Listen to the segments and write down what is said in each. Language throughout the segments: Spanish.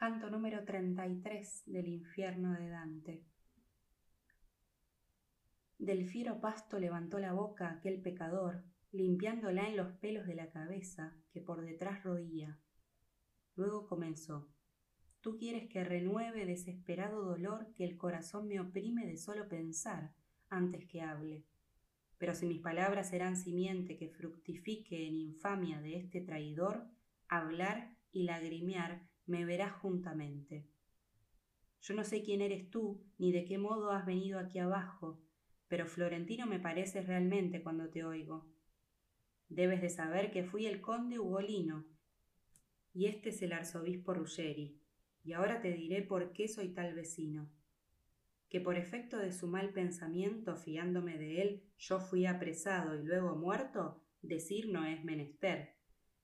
Canto número 33 del infierno de Dante. Del fiero pasto levantó la boca aquel pecador, limpiándola en los pelos de la cabeza que por detrás roía. Luego comenzó. Tú quieres que renueve desesperado dolor que el corazón me oprime de solo pensar antes que hable. Pero si mis palabras serán simiente que fructifique en infamia de este traidor, hablar y lagrimear me verás juntamente. Yo no sé quién eres tú, ni de qué modo has venido aquí abajo, pero Florentino me pareces realmente cuando te oigo. Debes de saber que fui el conde Ugolino, y este es el arzobispo Ruggeri, y ahora te diré por qué soy tal vecino. Que por efecto de su mal pensamiento, fiándome de él, yo fui apresado y luego muerto, decir no es menester.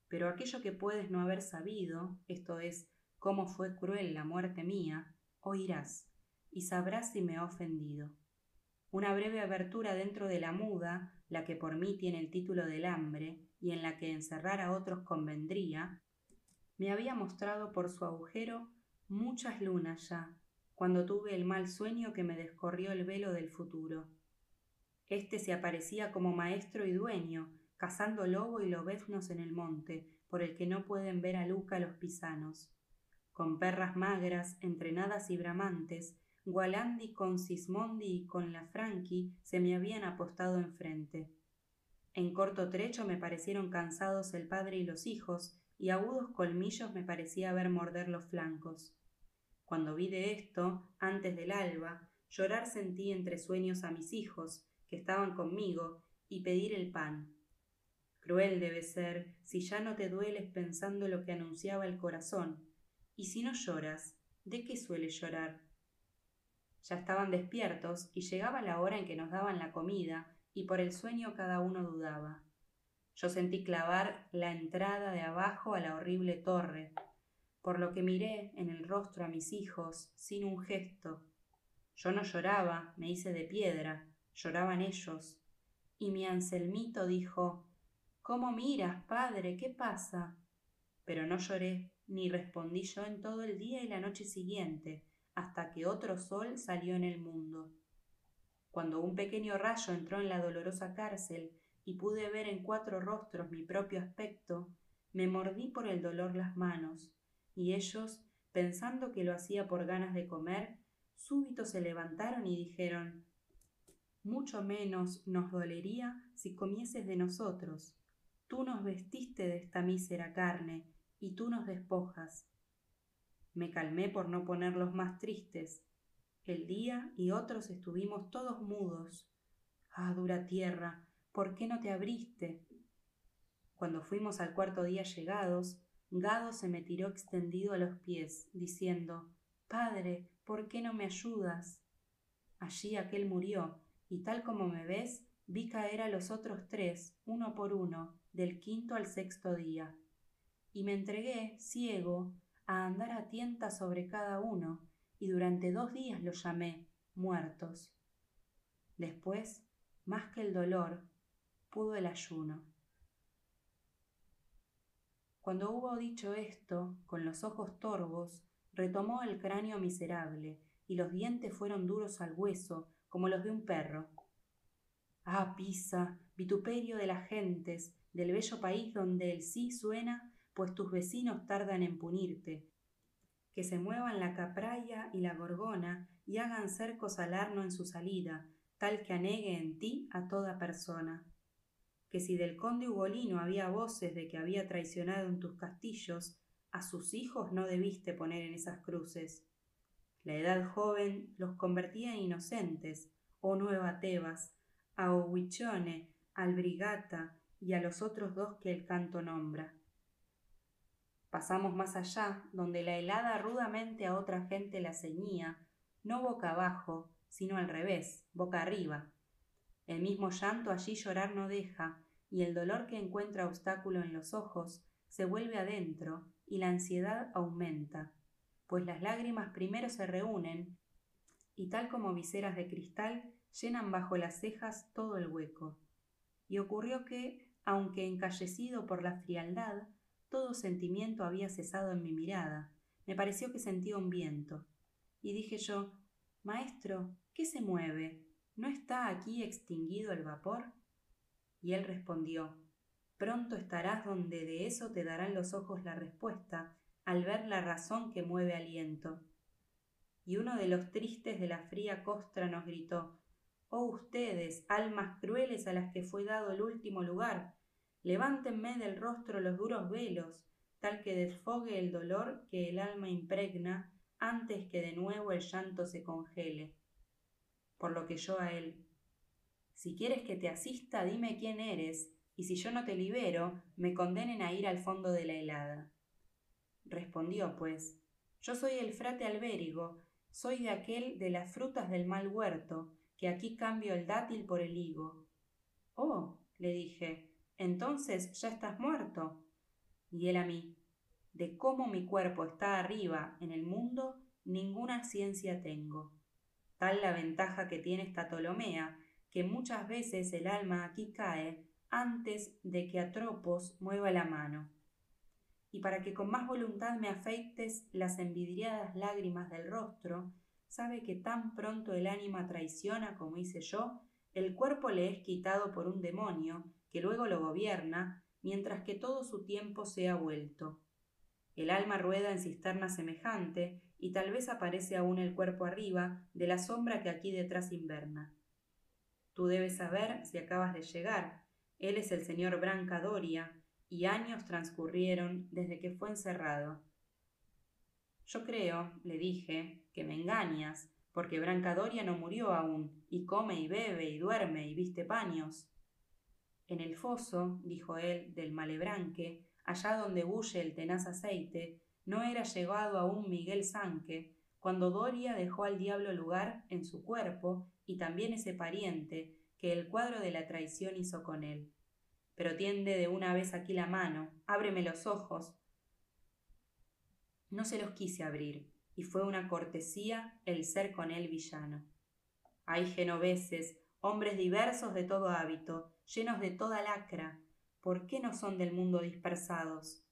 Pero aquello que puedes no haber sabido, esto es, cómo fue cruel la muerte mía, oirás, y sabrás si me ha ofendido. Una breve abertura dentro de la muda, la que por mí tiene el título del hambre, y en la que encerrar a otros convendría, me había mostrado por su agujero muchas lunas ya, cuando tuve el mal sueño que me descorrió el velo del futuro. Este se aparecía como maestro y dueño, cazando lobo y lobeznos en el monte, por el que no pueden ver a Luca los pisanos con perras magras, entrenadas y bramantes, Gualandi con Sismondi y con la Franchi se me habían apostado enfrente. En corto trecho me parecieron cansados el padre y los hijos, y agudos colmillos me parecía ver morder los flancos. Cuando vi de esto, antes del alba, llorar sentí entre sueños a mis hijos, que estaban conmigo, y pedir el pan. Cruel debe ser si ya no te dueles pensando lo que anunciaba el corazón, y si no lloras, ¿de qué sueles llorar? Ya estaban despiertos y llegaba la hora en que nos daban la comida y por el sueño cada uno dudaba. Yo sentí clavar la entrada de abajo a la horrible torre, por lo que miré en el rostro a mis hijos sin un gesto. Yo no lloraba, me hice de piedra, lloraban ellos. Y mi Anselmito dijo ¿Cómo miras, padre? ¿Qué pasa? Pero no lloré, ni respondí yo en todo el día y la noche siguiente, hasta que otro sol salió en el mundo. Cuando un pequeño rayo entró en la dolorosa cárcel y pude ver en cuatro rostros mi propio aspecto, me mordí por el dolor las manos, y ellos, pensando que lo hacía por ganas de comer, súbito se levantaron y dijeron Mucho menos nos dolería si comieses de nosotros. Tú nos vestiste de esta mísera carne, y tú nos despojas. Me calmé por no ponerlos más tristes. El día y otros estuvimos todos mudos. Ah, dura tierra, ¿por qué no te abriste? Cuando fuimos al cuarto día llegados, Gado se me tiró extendido a los pies, diciendo Padre, ¿por qué no me ayudas? Allí aquel murió, y tal como me ves, vi caer a los otros tres, uno por uno, del quinto al sexto día y me entregué, ciego, a andar a tienta sobre cada uno, y durante dos días los llamé muertos. Después, más que el dolor, pudo el ayuno. Cuando hubo dicho esto, con los ojos torvos, retomó el cráneo miserable, y los dientes fueron duros al hueso, como los de un perro. Ah, Pisa, vituperio de las gentes, del bello país donde el sí suena pues tus vecinos tardan en punirte. Que se muevan la capraya y la gorgona y hagan cercos al arno en su salida, tal que anegue en ti a toda persona. Que si del conde Ugolino había voces de que había traicionado en tus castillos, a sus hijos no debiste poner en esas cruces. La edad joven los convertía en inocentes, oh nueva Tebas, a Owichone, al Brigata y a los otros dos que el canto nombra. Pasamos más allá, donde la helada rudamente a otra gente la ceñía, no boca abajo, sino al revés, boca arriba. El mismo llanto allí llorar no deja, y el dolor que encuentra obstáculo en los ojos se vuelve adentro y la ansiedad aumenta, pues las lágrimas primero se reúnen y tal como viseras de cristal llenan bajo las cejas todo el hueco. Y ocurrió que, aunque encallecido por la frialdad, todo sentimiento había cesado en mi mirada, me pareció que sentía un viento. Y dije yo, Maestro, ¿qué se mueve? ¿No está aquí extinguido el vapor? Y él respondió, Pronto estarás donde de eso te darán los ojos la respuesta, al ver la razón que mueve aliento. Y uno de los tristes de la fría costra nos gritó, Oh ustedes, almas crueles a las que fue dado el último lugar, levántenme del rostro los duros velos, tal que desfogue el dolor que el alma impregna antes que de nuevo el llanto se congele. Por lo que yo a él, si quieres que te asista, dime quién eres, y si yo no te libero, me condenen a ir al fondo de la helada. Respondió, pues, yo soy el frate Albérigo, soy de aquel de las frutas del mal huerto, que aquí cambio el dátil por el higo. Oh, le dije, entonces ya estás muerto. Y él a mí, de cómo mi cuerpo está arriba en el mundo, ninguna ciencia tengo. Tal la ventaja que tiene esta Ptolomea, que muchas veces el alma aquí cae antes de que Atropos mueva la mano. Y para que con más voluntad me afeites las envidriadas lágrimas del rostro, sabe que tan pronto el ánima traiciona como hice yo, el cuerpo le es quitado por un demonio, que luego lo gobierna, mientras que todo su tiempo sea vuelto. El alma rueda en cisterna semejante, y tal vez aparece aún el cuerpo arriba de la sombra que aquí detrás inverna. Tú debes saber si acabas de llegar. Él es el señor Branca Doria, y años transcurrieron desde que fue encerrado. Yo creo, le dije, que me engañas, porque Brancadoria no murió aún, y come y bebe y duerme y viste paños. En el foso, dijo él, del malebranque, allá donde bulle el tenaz aceite, no era llegado aún Miguel Sanque, cuando Doria dejó al diablo lugar en su cuerpo y también ese pariente que el cuadro de la traición hizo con él. Pero tiende de una vez aquí la mano, ábreme los ojos, no se los quise abrir, y fue una cortesía el ser con él villano. Hay genoveses, hombres diversos de todo hábito, llenos de toda lacra, ¿por qué no son del mundo dispersados?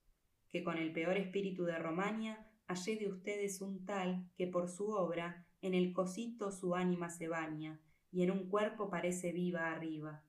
Que con el peor espíritu de Romaña hallé de ustedes un tal que por su obra en el cosito su ánima se baña, y en un cuerpo parece viva arriba.